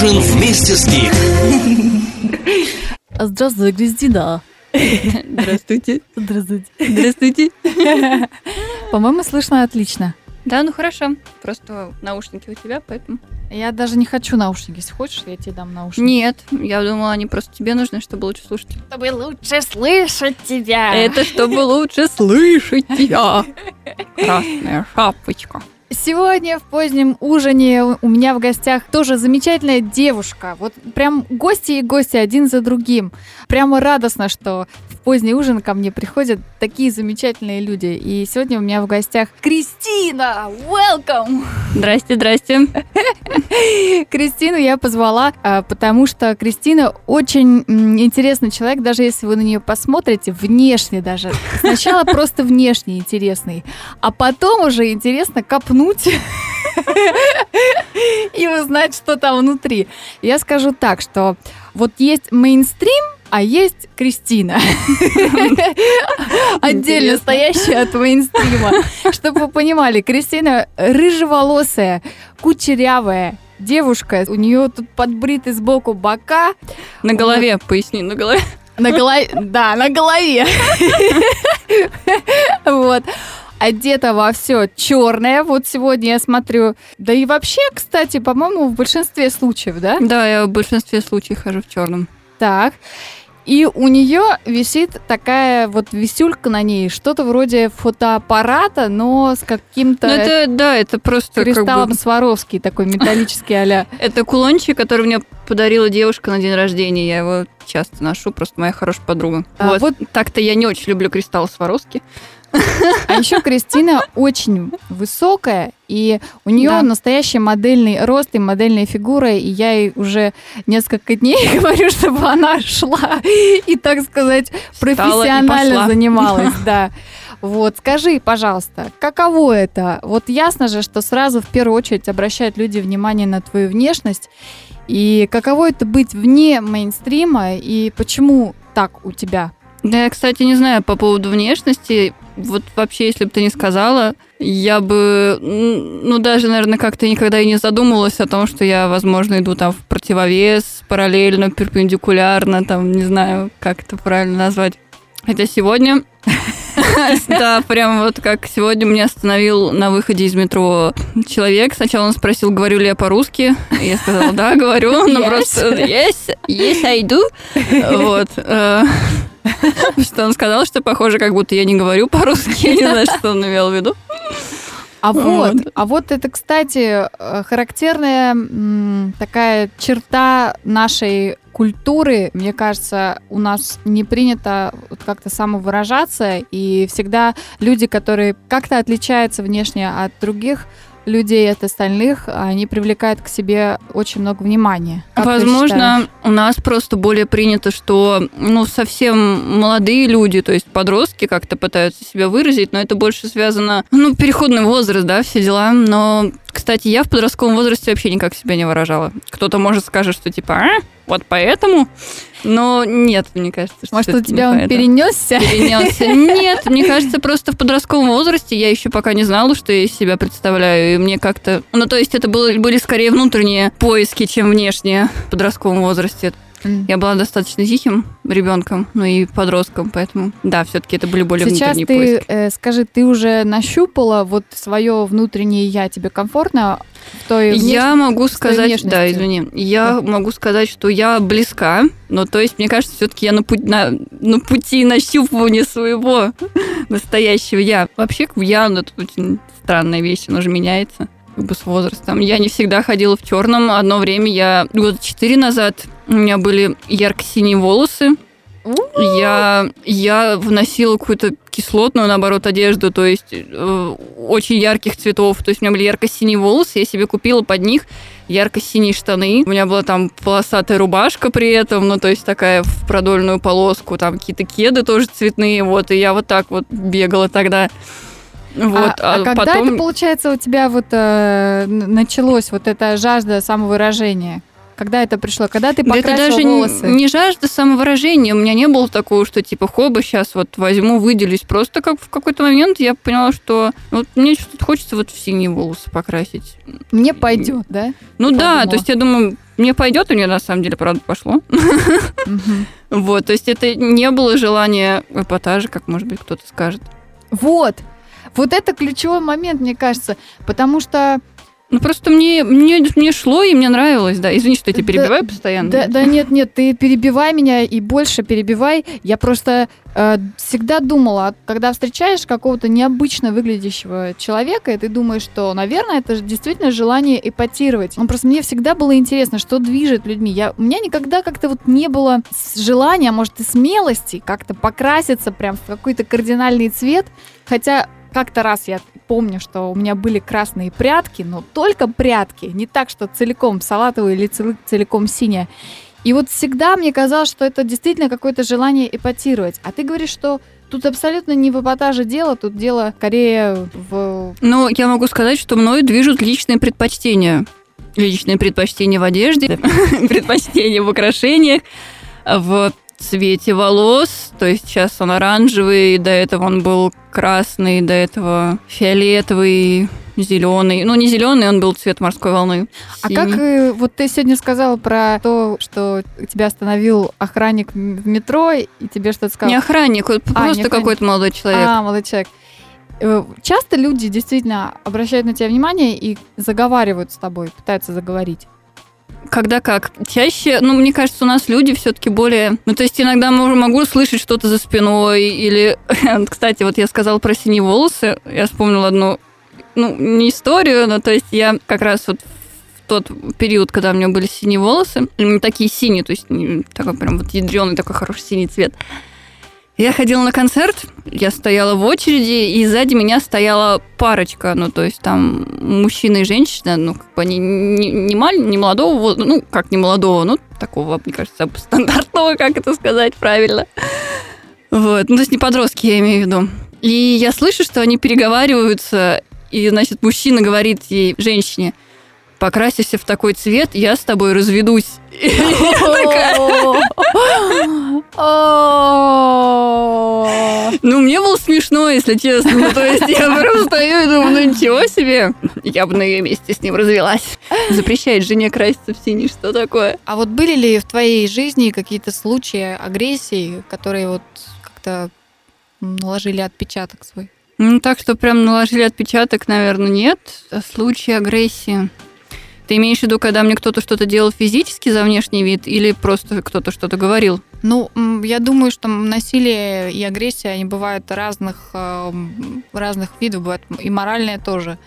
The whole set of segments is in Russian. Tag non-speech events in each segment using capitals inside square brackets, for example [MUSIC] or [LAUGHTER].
Ужин вместе с Гик. Здравствуй, Кристина. Здравствуйте. Здравствуйте. Здравствуйте. По-моему, слышно отлично. Да, ну хорошо. Просто наушники у тебя, поэтому... Я даже не хочу наушники. Если хочешь, я тебе дам наушники. Нет, я думала, они просто тебе нужны, чтобы лучше слушать. Чтобы лучше слышать тебя. Это чтобы лучше слышать тебя. [LAUGHS] Красная шапочка. Сегодня в позднем ужине у меня в гостях тоже замечательная девушка. Вот прям гости и гости один за другим. Прямо радостно, что поздний ужин ко мне приходят такие замечательные люди. И сегодня у меня в гостях Кристина. Welcome! Здрасте, здрасте. [LAUGHS] Кристину я позвала, а, потому что Кристина очень интересный человек, даже если вы на нее посмотрите, внешне даже. Сначала [LAUGHS] просто внешне интересный, а потом уже интересно копнуть [LAUGHS] и узнать, что там внутри. Я скажу так, что вот есть мейнстрим, а есть Кристина. [LAUGHS] Отдельно стоящая от мейнстрима. [LAUGHS] Чтобы вы понимали, Кристина рыжеволосая, кучерявая, девушка, у нее тут подбриты сбоку бока, На голове, поясни, на голове. на голове, [LAUGHS] да, на голове. Вот. Одета во все черное. Вот сегодня я смотрю. Да и вообще, кстати, по-моему, в большинстве случаев, да? Да, я в большинстве случаев хожу в черном. Так. И у нее висит такая вот висюлька на ней, что-то вроде фотоаппарата, но с каким-то Ну это, да, это просто как кристаллом бы... Сваровский, такой металлический а [LAUGHS] Это кулончик, который мне подарила девушка на день рождения. Я его часто ношу, просто моя хорошая подруга. А, вот. вот- Так-то я не очень люблю кристалл Сваровски. А еще Кристина очень высокая, и у нее Да. настоящий модельный рост и модельная фигура, и я ей уже несколько дней [LAUGHS] говорю, чтобы она шла и, так сказать, профессионально занималась, [LAUGHS] да. Вот, скажи, пожалуйста, каково это? Вот ясно же, что сразу в первую очередь обращают люди внимание на твою внешность, и каково это быть вне мейнстрима, и почему так у тебя? Да, я, кстати, не знаю по поводу внешности. Вот вообще, если бы ты не сказала, я бы, ну, даже, наверное, как-то никогда и не задумывалась о том, что я, возможно, иду там в противовес, параллельно, перпендикулярно, там, не знаю, как это правильно назвать. Хотя сегодня, [LAUGHS] [LAUGHS] да, прям вот как сегодня меня остановил на выходе из метро человек. Сначала он спросил, говорю ли я по-русски. Я сказала, да, говорю. Yes. просто, yes, yes, I do. Вот. э, [LAUGHS] Что он сказал, что похоже, как будто я не говорю по-русски. Я не знаю, что он имел в виду. А вот, Вот. а вот это, кстати, э, характерная такая черта нашей культуры. Мне кажется, у нас не принято как-то самовыражаться, и всегда люди, которые как-то отличаются внешне от других людей, от остальных, они привлекают к себе очень много внимания. Как? Возможно, у нас просто более принято, что ну, совсем молодые люди, то есть подростки как-то пытаются себя выразить, но это больше связано, ну, переходный возраст, да, все дела. Но, кстати, я в подростковом возрасте вообще никак себя не выражала. Кто-то может скажет, что типа, а, вот поэтому, но нет, мне кажется, что Может, у тебя он перенесся? перенесся. [LAUGHS] Нет, мне кажется, просто в подростковом возрасте я еще пока не знала, что я из себя представляю, и мне как-то... Ну, то есть это было- были скорее внутренние поиски, чем внешние в подростковом возрасте. Я была достаточно тихим ребенком, ну и подростком, поэтому да, все-таки это были более Сейчас внутренние ты, поиски. э, скажи, ты уже нащупала вот свое внутреннее я, тебе комфортно в той Я могу сказать, да, внешностью. извини, я могу сказать, что я близка, но то есть мне кажется, все-таки я на, путь- на, на пути нащупывания своего [LAUGHS] настоящего я. Вообще, я, ну, это очень странная вещь, она же меняется как бы с возрастом. Я не всегда ходила в черном. Одно время я года четыре назад у меня были ярко-синие волосы. Я, я вносила какую-то кислотную, наоборот, одежду, то есть э, очень ярких цветов. То есть у меня были ярко-синие волосы, я себе купила под них ярко-синие штаны. У меня была там полосатая рубашка при этом, ну, то есть такая в продольную полоску, там какие-то кеды тоже цветные, вот, и я вот так вот бегала тогда. Вот, а, а когда потом... это, получается, у тебя вот э, началось вот эта жажда самовыражения? Когда это пришло? Когда ты Да это покрасила даже волосы? не не жажда самовыражения. У меня не было такого, что типа хоба, сейчас вот возьму, выделюсь. Просто как в какой-то момент я поняла, что вот мне что-то хочется вот в синие волосы покрасить. Мне пойдет, да? Ну да, Подумала. то есть я думаю, мне пойдет, у нее на самом деле, правда, пошло. [LAUGHS] Вот, то есть это не было желания эпатажа, как, может быть, кто-то скажет. Вот. Вот это ключевой момент, мне кажется, потому что ну просто мне, мне, мне шло и мне нравилось, да. Извини, что я тебя перебиваю да, постоянно. Да, да нет, нет, ты перебивай меня и больше перебивай. Я просто э, всегда думала, когда встречаешь какого-то необычно выглядящего человека, и ты думаешь, что, наверное, это же действительно желание эпатировать. Ну просто мне всегда было интересно, что движет людьми. Я, у меня никогда как-то вот не было желания, может и смелости как-то покраситься прям в какой-то кардинальный цвет. Хотя как-то раз я помню, что у меня были красные прятки, но только прятки, не так, что целиком салатовые или целиком синие. И вот всегда мне казалось, что это действительно какое-то желание эпатировать. А ты говоришь, что тут абсолютно не в эпатаже дело, тут дело скорее в... Ну, я могу сказать, что мною движут личные предпочтения. Личные предпочтения в одежде, [LAUGHS] предпочтения в украшениях, в цвете волос, то есть сейчас он оранжевый, до этого он был красный, до этого фиолетовый, зеленый. Ну, не зеленый, он был цвет морской волны. Синий. А как э, вот ты сегодня сказала про то, что тебя остановил охранник в метро, и тебе что-то сказал? Не охранник, а, просто какой-то молодой человек. А, молодой человек. Э, часто люди действительно обращают на тебя внимание и заговаривают с тобой, пытаются заговорить. Когда как? Чаще, ну, мне кажется, у нас люди все-таки более... Ну, то есть иногда могу слышать что-то за спиной или... [LAUGHS] Кстати, вот я сказала про синие волосы, я вспомнила одну, ну, не историю, но то есть я как раз вот тот период, когда у меня были синие волосы, такие синие, то есть такой прям вот ядреный такой хороший синий цвет, я ходила на концерт, я стояла в очереди, и сзади меня стояла парочка, ну, то есть там мужчина и женщина, ну, как бы они не, не, мал, не молодого, ну, как не молодого, ну, такого, мне кажется, стандартного, как это сказать правильно. Вот, ну, то есть не подростки, я имею в виду. И я слышу, что они переговариваются, и, значит, мужчина говорит ей, женщине, покрасишься в такой цвет, я с тобой разведусь. Ну, мне было смешно, если честно. То есть я просто стою и думаю, ну ничего себе. Я бы на ее месте с ним развелась. Запрещает жене краситься в синий, что такое? А вот были ли в твоей жизни какие-то случаи агрессии, которые вот как-то наложили отпечаток свой? Ну, так что прям наложили отпечаток, наверное, нет. Случаи агрессии. Ты имеешь в виду, когда мне кто-то что-то делал физически за внешний вид или просто кто-то что-то говорил? Ну, я думаю, что насилие и агрессия, они бывают разных, э, разных видов, бывают и моральные тоже.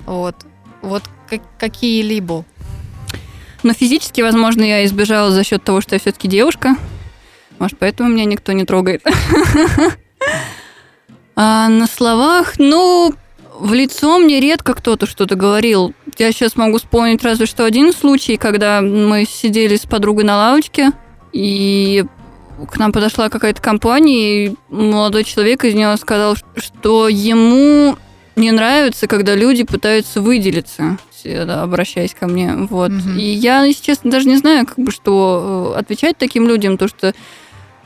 Вот, вот какие-либо. Но физически, возможно, я избежала за счет того, что я все-таки девушка. Может, поэтому меня никто не трогает. [LAUGHS] А на словах, ну, в лицо мне редко кто-то что-то говорил. Я сейчас могу вспомнить разве что один случай, когда мы сидели с подругой на лавочке, и к нам подошла какая-то компания, и молодой человек из нее сказал, что ему не нравится, когда люди пытаются выделиться, обращаясь ко мне. Вот. Mm-hmm. И я, если честно, даже не знаю, как бы, что э, отвечать таким людям, то что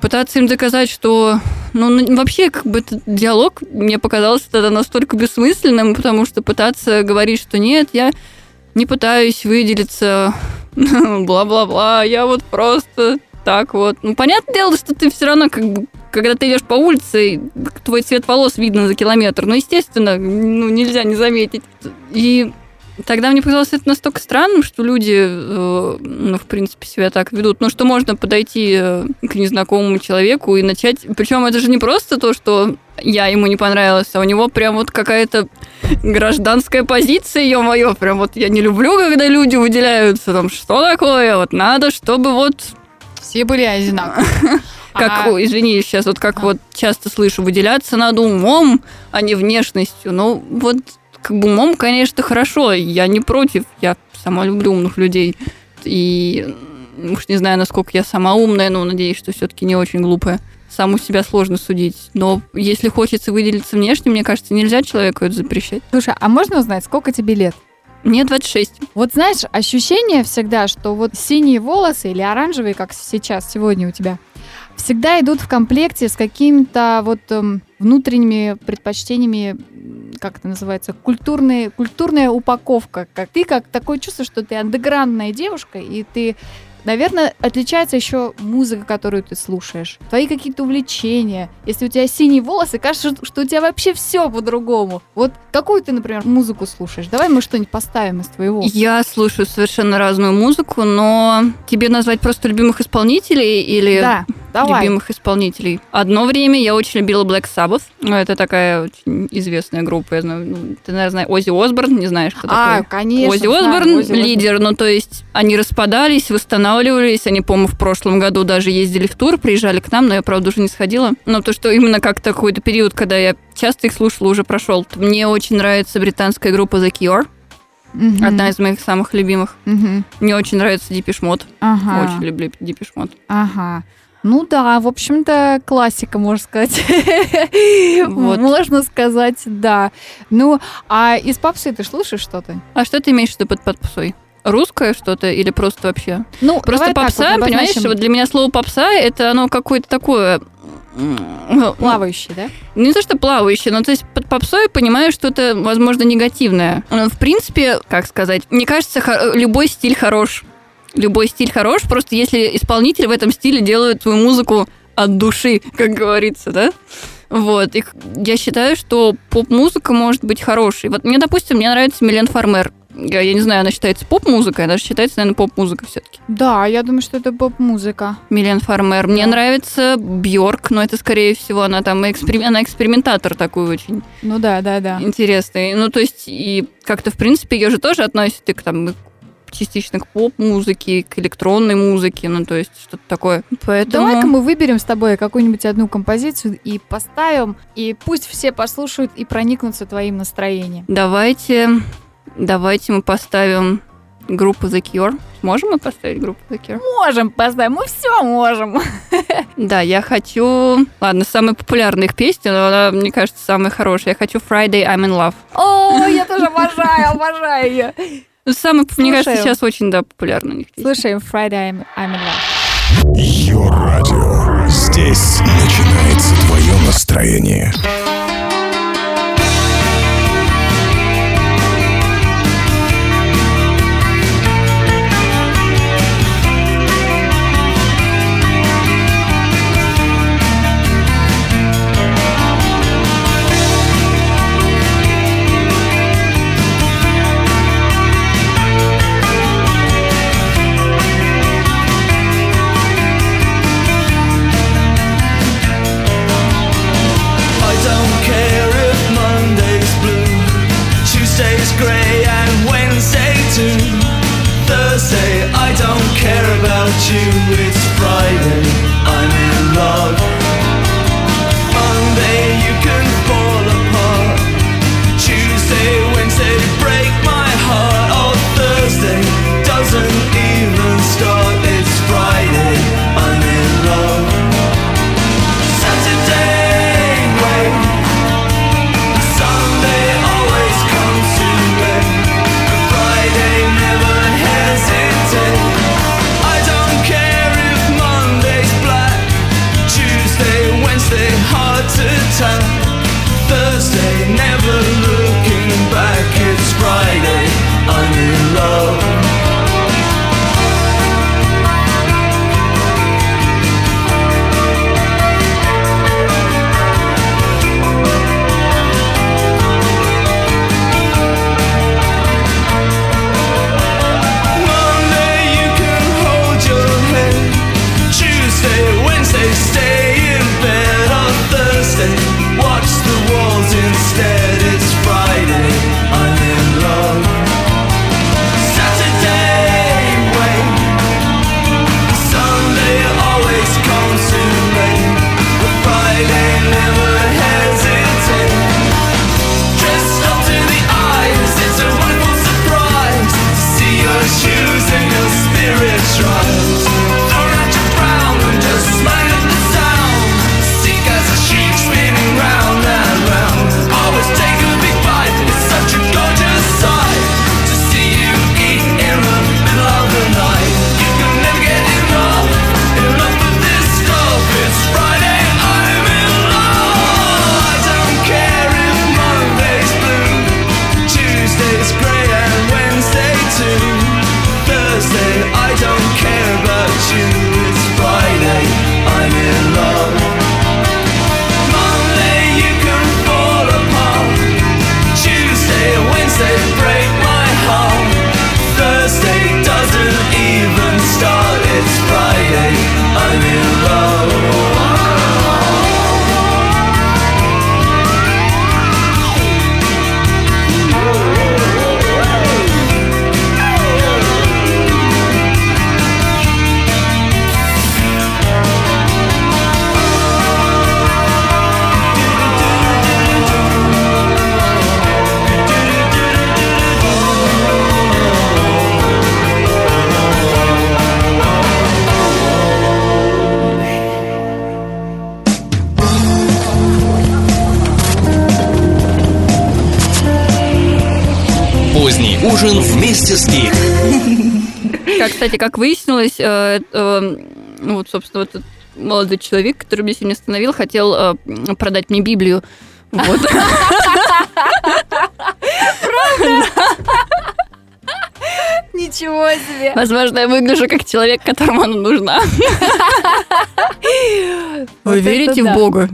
пытаться им доказать, что... Ну, вообще, как бы, этот диалог мне показался тогда настолько бессмысленным, потому что пытаться говорить, что нет, я не пытаюсь выделиться, [LAUGHS] бла-бла-бла, я вот просто так вот. Ну, понятное дело, что ты все равно, как бы, когда ты идешь по улице, твой цвет волос видно за километр. Ну, естественно, ну, нельзя не заметить. И Тогда мне показалось это настолько странным, что люди, э, ну, в принципе, себя так ведут. Ну, что можно подойти э, к незнакомому человеку и начать... Причем это же не просто то, что я ему не понравилась, а у него прям вот какая-то гражданская позиция, ё-моё, прям вот я не люблю, когда люди выделяются, там, что такое, вот надо, чтобы вот... Все были одинаковые. [LAUGHS] Как, а... извини, сейчас вот как вот часто слышу, выделяться надо умом, а не внешностью. Ну, вот как бы умом, конечно, хорошо, я не против, я сама люблю умных людей. И уж не знаю, насколько я сама умная, но надеюсь, что все-таки не очень глупая. Саму себя сложно судить. Но если хочется выделиться внешне, мне кажется, нельзя человеку это запрещать. Слушай, а можно узнать, сколько тебе лет? Мне 26. Вот знаешь, ощущение всегда, что вот синие волосы или оранжевые, как сейчас, сегодня у тебя, всегда идут в комплекте с какими-то вот эм, внутренними предпочтениями как это называется, культурный, культурная упаковка. Как ты как такое чувство, что ты андеграундная девушка, и ты Наверное, отличается еще музыка, которую ты слушаешь, твои какие-то увлечения. Если у тебя синие волосы, кажется, что у тебя вообще все по-другому. Вот какую ты, например, музыку слушаешь? Давай мы что-нибудь поставим из твоего. Я слушаю совершенно разную музыку, но тебе назвать просто любимых исполнителей или... Да. Давай. любимых исполнителей. Одно время я очень любила Black Sabbath. Это такая очень известная группа. Я знаю, ну, ты, наверное, знаешь Ози Осборн, не знаешь, кто а, такой? конечно. Ози Осборн лидер, ну, то есть они распадались, восстанавливались. Они, по-моему, в прошлом году даже ездили в тур, приезжали к нам, но я, правда, уже не сходила. Но то, что именно как какой-то период, когда я часто их слушала, уже прошел. Мне очень нравится британская группа The Cure. Мгм. Одна из моих самых любимых. Мгм. Мне очень нравится Mode. Ага. Очень люблю Mode. Ага. Ну да, в общем-то, классика, можно сказать. [LAUGHS] Вот. Можно сказать, да. Ну, а из попсы ты слушаешь что-то? А что ты имеешь в виду под попсой? Русское что-то или просто вообще? Ну, Просто давай так попса, вот понимаешь, вот для меня слово попса это оно какое-то такое м, Плавающий, да? Ну, не то, что плавающее, но то есть под попсой я понимаю что-то, возможно, негативное. Но, В принципе, как сказать, мне кажется, любой стиль хорош. Любой стиль хорош, просто если исполнитель в этом стиле делает свою музыку от души, [LAUGHS] как говорится, да? Вот, и я считаю, что поп-музыка может быть хорошей. Вот мне, допустим, мне нравится Милен Фармер. Я, я не знаю, она считается поп-музыкой, она же считается, наверное, поп-музыка все-таки. Да, я думаю, что это поп-музыка. Милен Фармер. Мне Да. нравится Бьорк, но это, скорее всего, она там эксперим- она экспериментатор такой очень Ну да, да, да. интересный. Ну, то есть, и как-то, в принципе, ее же тоже относят и к там частично к поп-музыке, к электронной музыке, ну, то есть, что-то такое. Поэтому... Давай-ка мы выберем с тобой какую-нибудь одну композицию и поставим, и пусть все послушают и проникнутся твоим настроением. Давайте, давайте мы поставим группу The Cure. Можем мы поставить группу The Cure? Можем поставить, мы все можем. [LAUGHS] Да, я хочу... Ладно, самая популярная их песня, но она, мне кажется, самая хорошая. Я хочу Friday I'm in Love. О, я тоже [LAUGHS] обожаю, обожаю ее. Ну, Самая, мне кажется, сейчас очень, да, популярна у них песня. Слушаем Friday I'm, I'm in love. Йо-радио. Здесь начинается твое настроение. Поздний ужин вместе с Гик. Как, кстати, как выяснилось, э, э, ну вот, собственно, вот этот молодой человек, который меня сегодня остановил, хотел э, продать мне Библию. Вот. Ничего себе. Возможно, я выгляжу как человек, которому она нужна. Вы верите в Бога?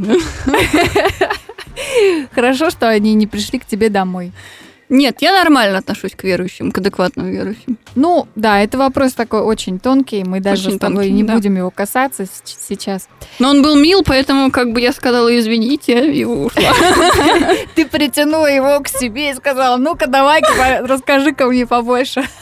Хорошо, что они не пришли к тебе домой. Нет, я нормально отношусь к верующим, к адекватным верующим. Ну, да, это вопрос такой очень тонкий. Мы даже Очень с тобой тонкий, не да. будем его касаться сейчас. Но он был мил, поэтому как бы я сказала извините и ушла. [LAUGHS] Ты притянула его к себе и сказала, ну-ка, давай-ка, по- расскажи-ка мне побольше. [LAUGHS]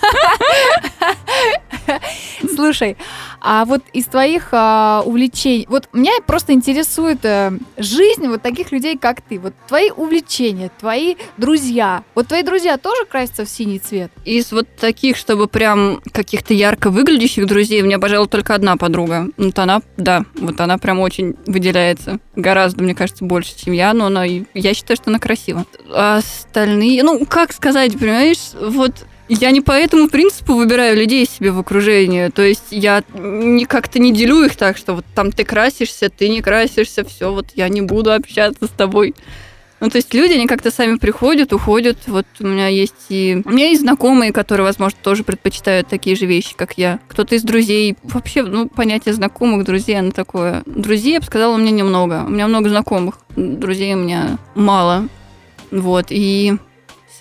[LAUGHS] Слушай, а вот из твоих а, увлечений, вот меня просто интересует э, жизнь вот таких людей, как ты. Вот твои увлечения, твои друзья. Вот твои друзья тоже красятся в синий цвет? Из вот таких, чтобы прям каких-то ярко выглядящих друзей, у меня, пожалуй, только одна подруга. Вот она, да, вот она прям очень выделяется. Гораздо, мне кажется, больше, чем я, но она, я считаю, что она красива. А остальные, ну, как сказать, понимаешь, вот я не по этому принципу выбираю людей себе в окружении. То есть я не, как-то не делю их так, что вот там ты красишься, ты не красишься, все, вот я не буду общаться с тобой. Ну, то есть люди, они как-то сами приходят, уходят. Вот у меня есть и... У меня есть знакомые, которые, возможно, тоже предпочитают такие же вещи, как я. Кто-то из друзей. Вообще, ну, понятие знакомых, друзей, оно такое. Друзей, я бы сказала, у меня немного. У меня много знакомых. Друзей у меня мало. Вот, и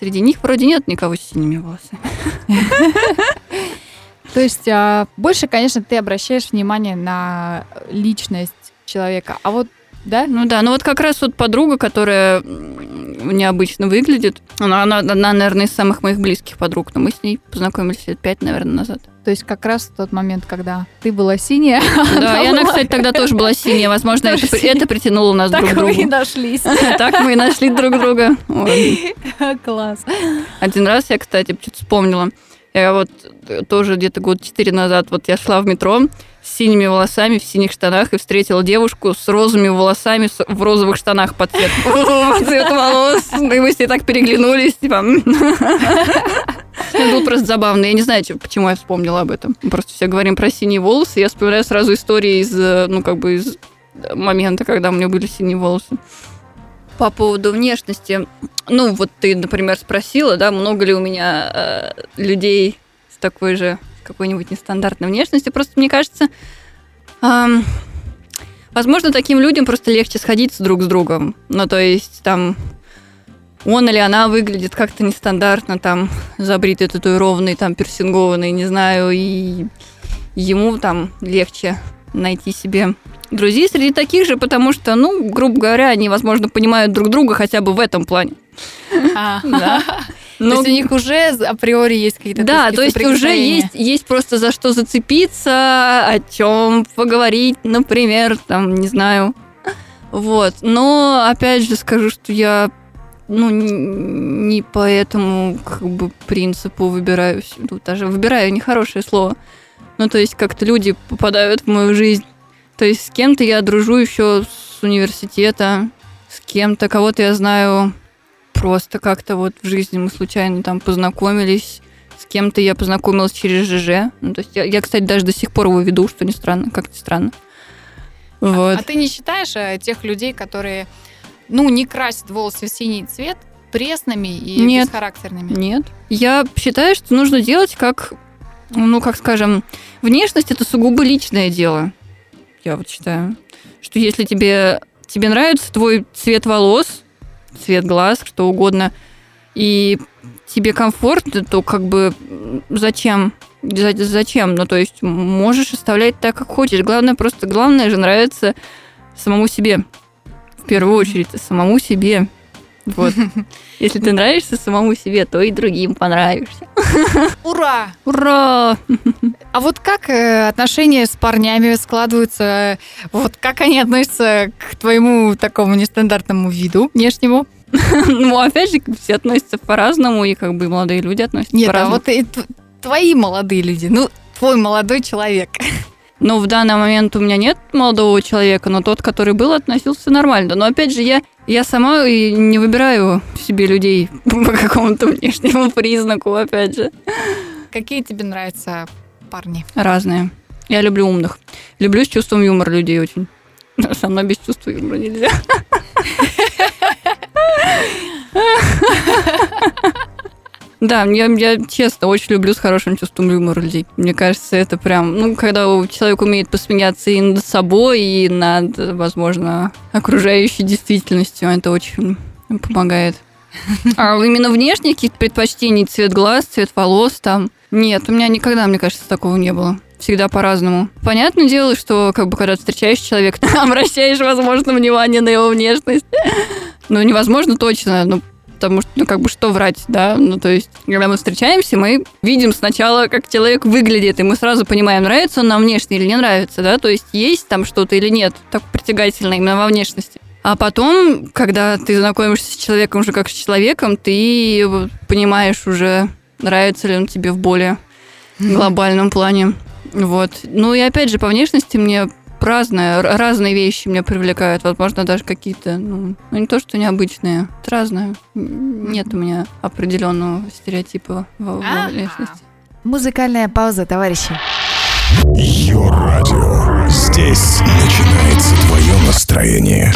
среди них вроде нет никого с синими волосами. [LAUGHS] То есть а, больше, конечно, ты обращаешь внимание на личность человека. А вот, да? Ну да, ну вот как раз вот подруга, которая необычно выглядит, она, она одна, наверное, из самых моих близких подруг, но мы с ней познакомились лет пять, наверное, назад. То есть как раз в тот момент, когда ты была синяя, [LAUGHS] Да, и она, кстати, тогда тоже была синяя. Возможно, это, синяя. это притянуло нас друг так к вы и другу. нашлись. [LAUGHS] Так мы и нашли друг друга. [LAUGHS] Класс. Один раз я, кстати, что-то вспомнила. Я вот тоже где-то год четыре назад, вот я шла в метро с синими волосами, в синих штанах, и встретила девушку с розовыми волосами с- в розовых штанах [LAUGHS] по цвету, по цвету волос. И мы с ней так переглянулись, типа... Это было просто забавно. Я не знаю, чё- почему я вспомнила об этом. Мы просто все говорим про синие волосы. Я вспоминаю сразу истории из, э, ну, как бы из момента, когда у меня были синие волосы. По поводу внешности. Ну, вот ты, например, спросила, да, много ли у меня э, людей с такой же какой-нибудь нестандартной внешностью. Просто мне кажется, ам, возможно, таким людям просто легче сходиться друг с другом. Ну, то есть там он или она выглядит как-то нестандартно, там забритый, татуированный, там персингованный, не знаю, и ему там легче найти себе друзей среди таких же, потому что, ну, грубо говоря, они, возможно, понимают друг друга хотя бы в этом плане. [LAUGHS] Да. То Но есть у них уже априори есть какие-то да, то есть уже есть, есть просто за что зацепиться, о чем поговорить, например, там, не знаю. Вот. Но опять же скажу, что я ну, не по этому как бы принципу выбираю. Ну, даже выбираю нехорошее слово. Ну, то есть как-то люди попадают в мою жизнь. То есть с кем-то я дружу еще с университета, с кем-то, кого-то я знаю просто как-то вот в жизни мы случайно там познакомились. С кем-то я познакомилась через ЖЖ. Ну, то есть я, я, кстати, даже до сих пор его веду, что не странно, как-то странно. Вот. А ты не считаешь э, тех людей, которые, ну, не красят волосы в синий цвет, пресными и Нет. бесхарактерными? Нет. Я считаю, что нужно делать как, ну, как скажем, внешность это сугубо личное дело. Я вот считаю, что если тебе, тебе нравится твой цвет волос, цвет глаз, что угодно, и тебе комфортно, то как бы зачем? За- Зачем? Ну, то есть можешь оставлять так, как хочешь. Главное просто, главное же нравится самому себе. В первую очередь, самому себе. Вот. [LAUGHS] Если ты нравишься самому себе, то и другим понравишься. [LAUGHS] Ура! Ура! А вот как э, отношения с парнями складываются? Вот как они относятся к твоему такому нестандартному виду внешнему? [LAUGHS] Ну, опять же, все относятся по-разному, и как бы молодые люди относятся Нет, а по-разному. вот и твои молодые люди, ну, твой молодой человек. Но в данный момент у меня нет молодого человека, но тот, который был, относился нормально. Но опять же, я, я сама не выбираю себе людей [LAUGHS] по какому-то внешнему признаку, опять же. Какие тебе нравятся парни? Разные. Я люблю умных. Люблю с чувством юмора людей очень. [LAUGHS] Со мной без чувства юмора нельзя. [LAUGHS] Да, я, я честно очень люблю с хорошим чувством юмора людей. Мне кажется, это прям, ну, когда человек умеет посмеяться и над собой, и над, возможно, окружающей действительностью, это очень помогает. А именно внешне каких-то предпочтений, цвет глаз, цвет волос там, нет, у меня никогда, мне кажется, такого не было. Всегда по-разному. Понятное дело, что как бы когда встречаешь человека, [LAUGHS] обращаешь, возможно, внимание на его внешность. Ну, невозможно точно, ну, потому что, ну, как бы, что врать, да? Ну, то есть, когда мы встречаемся, мы видим сначала, как человек выглядит, и мы сразу понимаем, нравится он нам внешне или не нравится, да? То есть, есть там что-то или нет, так притягательно именно во внешности. А потом, когда ты знакомишься с человеком уже как с человеком, ты понимаешь уже, нравится ли он тебе в более глобальном плане. Вот. Ну и опять же, по внешности мне разные, р- разные вещи меня привлекают. Возможно, даже какие-то, ну, ну, не то, что необычные. Это разное. Нет у меня определенного стереотипа во Ага. внешности. Музыкальная пауза, товарищи. Йо-радио. Здесь начинается твое настроение.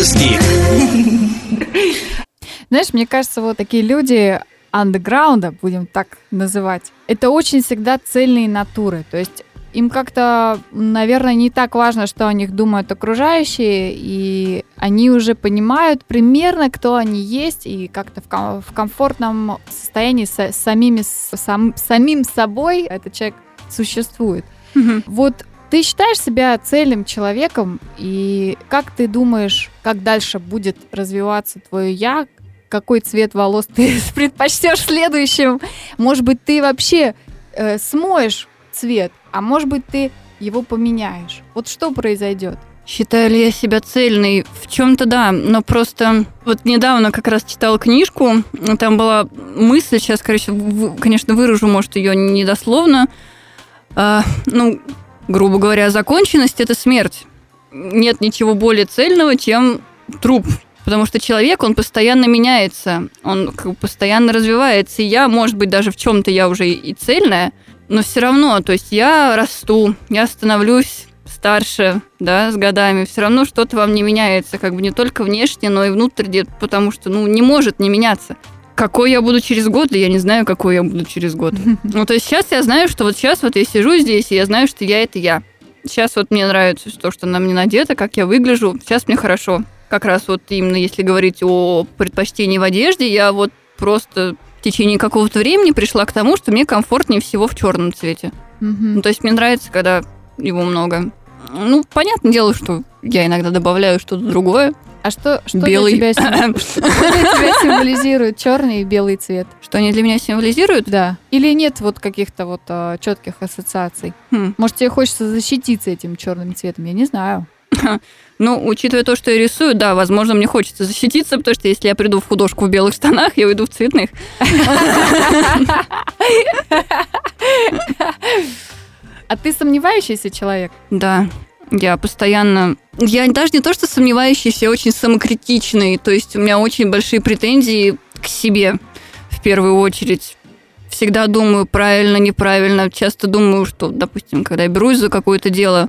Гик. Знаешь, мне кажется, вот такие люди андеграунда, будем так называть, это очень всегда цельные натуры. То есть им как-то, наверное, не так важно, что о них думают окружающие, и они уже понимают примерно, кто они есть, и как-то в, ком- в комфортном состоянии с самими, с сам- самим собой этот человек существует. Вот ты считаешь себя цельным человеком, и как ты думаешь, как дальше будет развиваться твое я, какой цвет волос ты [LAUGHS] предпочтешь следующим. Может быть, ты вообще э, смоешь цвет, а может быть, ты его поменяешь. Вот что произойдет? Считаю ли я себя цельной? В чем-то да, но просто вот недавно как раз читала книжку, там была мысль, сейчас, короче, конечно, выражу, может, ее недословно. А, ну, грубо говоря, законченность – это смерть. Нет ничего более цельного, чем труп. Потому что человек, он постоянно меняется, он постоянно развивается. И я, может быть, даже в чем-то я уже и цельная, но все равно, то есть я расту, я становлюсь старше, да, с годами, все равно что-то вам не меняется, как бы не только внешне, но и внутренне, потому что, ну, не может не меняться. Какой я буду через год, да я не знаю, какой я буду через год. [LAUGHS] Ну, то есть сейчас я знаю, что вот сейчас вот я сижу здесь, и я знаю, что я – это я. Сейчас вот мне нравится то, что на мне надето, как я выгляжу. Сейчас мне хорошо. Как раз вот именно если говорить о предпочтении в одежде, я вот просто в течение какого-то времени пришла к тому, что мне комфортнее всего в черном цвете. Мгм. Ну, то есть мне нравится, когда его много. Ну, понятное дело, что я иногда добавляю что-то другое. А что, что Белый. для тебя, сим- [COUGHS] что для тебя символизирует черный и белый цвет? Что они для меня символизируют? Да. Или нет вот каких-то вот а, четких ассоциаций? Хм. Может, тебе хочется защититься этим черным цветом? Я не знаю. [COUGHS] Ну, учитывая то, что я рисую, да, возможно, мне хочется защититься, потому что если я приду в художку в белых штанах, я уйду в цветных. [LAUGHS] А ты сомневающийся человек? Да, я постоянно... Я даже не то, что сомневающийся, я очень самокритичный. То есть у меня очень большие претензии к себе в первую очередь. Всегда думаю правильно, неправильно. Часто думаю, что, допустим, когда я берусь за какое-то дело,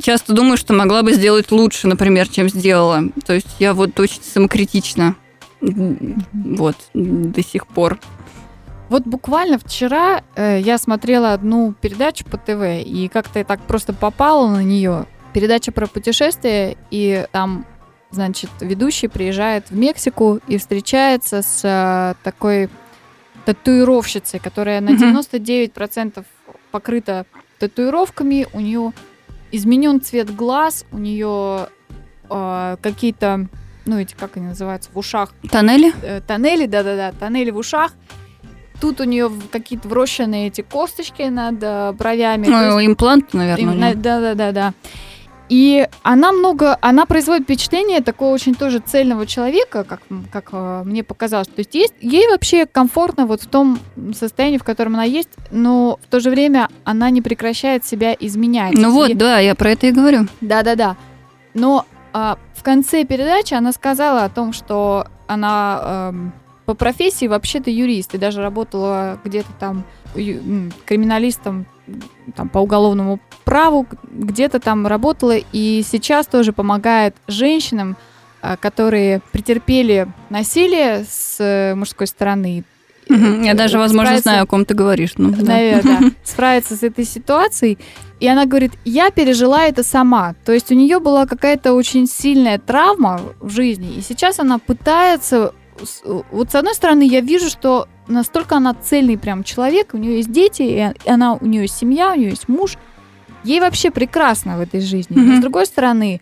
часто думаю, что могла бы сделать лучше, например, чем сделала. То есть я вот очень самокритична. Вот, до сих пор. Вот буквально вчера э, я смотрела одну передачу по ТВ, и как-то я так просто попала на нее. Передача про путешествия, и там, значит, ведущий приезжает в Мексику и встречается с э, такой татуировщицей, которая на Мгм. 99% покрыта татуировками, у нее изменен цвет глаз, у нее э, какие-то, ну эти, как они называются, в ушах Тоннели? э, тоннели, да-да-да, тоннели в ушах. Тут у нее какие-то врощенные эти косточки над э, бровями. Ну, есть имплант, наверное. им- неё. на- Да-да-да-да. И она много, она производит впечатление такого очень тоже цельного человека, как, как э, мне показалось. То есть, есть ей вообще комфортно вот в том состоянии, в котором она есть, но в то же время она не прекращает себя изменять. Ну вот, И- да, я про это и говорю. да-да-да. Но а, в конце передачи она сказала о том, что она эм, по профессии вообще-то юрист и даже работала где-то там криминалистом там, по уголовному праву, где-то там работала и сейчас тоже помогает женщинам, а, которые претерпели насилие с э, мужской стороны. Мгм. Я Э, даже, возможно, знаю, о ком ты говоришь. Ну, наверное, да, [LAUGHS] справиться с этой ситуацией. И она говорит, я пережила это сама. То есть у нее была какая-то очень сильная травма в жизни, и сейчас она пытается... с- Вот с одной стороны, я вижу, что настолько она цельный прям человек, у нее есть дети, и она, у нее есть семья, у нее есть муж. Ей вообще прекрасно в этой жизни. Но Мгм. с другой стороны,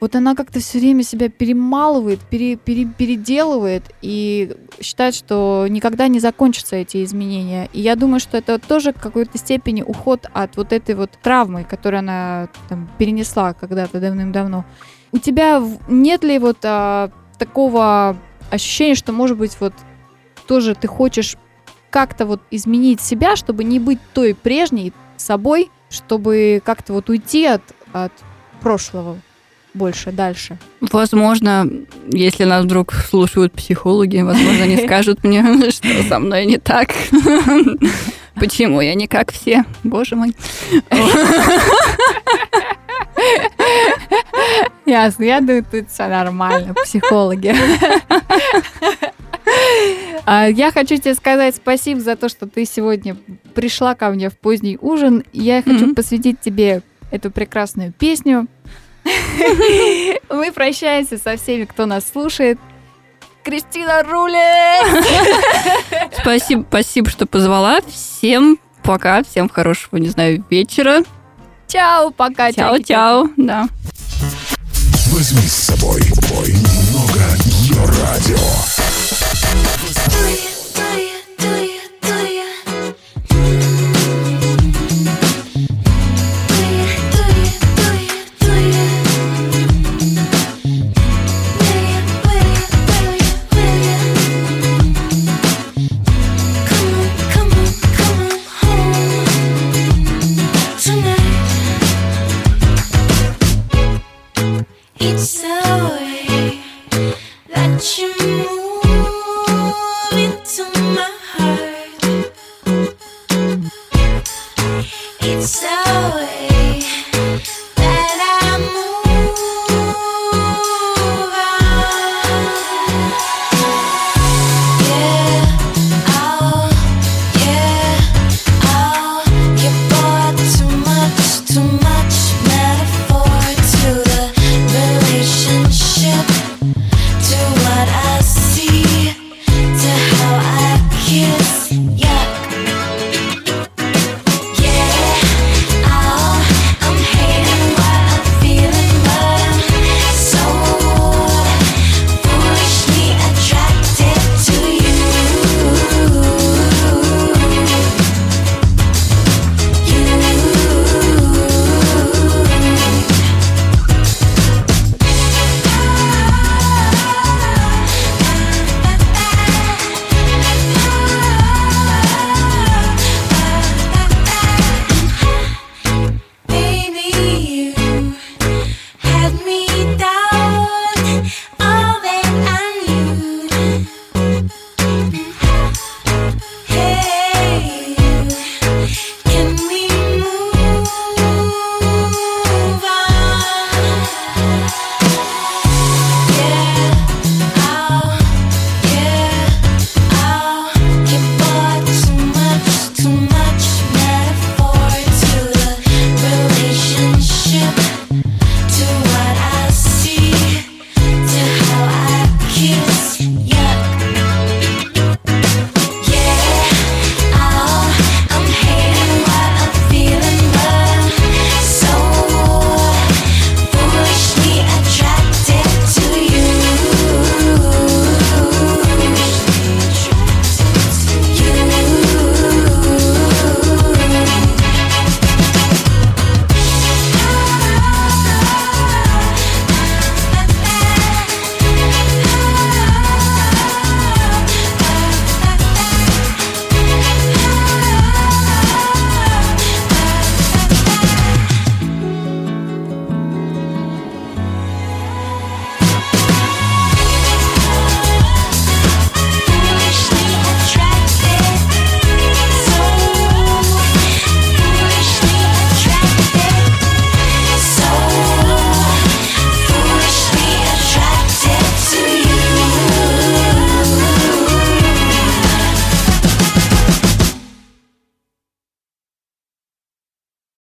вот она как-то все время себя перемалывает, пере- пере- переделывает и считает, что никогда не закончатся эти изменения. И я думаю, что это тоже в какой-то степени уход от вот этой вот травмы, которую она там, перенесла когда-то давным-давно. У тебя нет ли вот а, такого ощущения, что, может быть, вот тоже ты хочешь как-то вот изменить себя, чтобы не быть той прежней собой, чтобы как-то вот уйти от, от прошлого больше, дальше. Возможно, если нас вдруг слушают психологи, возможно, они [LAUGHS] скажут мне, что со мной не так. [LAUGHS] Почему я не как все? Боже мой. [LAUGHS] Ясно, я думаю, тут все нормально, психологи. А, Я хочу тебе сказать спасибо за то, что ты сегодня пришла ко мне в поздний ужин. Я хочу посвятить тебе эту прекрасную песню. Мы прощаемся со всеми, кто нас слушает. Кристина Руле! Спасибо, спасибо, что позвала. Всем пока, всем хорошего, не знаю, вечера. Чао, пока. Чао-чао. Да. Возьми с собой. Бой. Немного ее радио.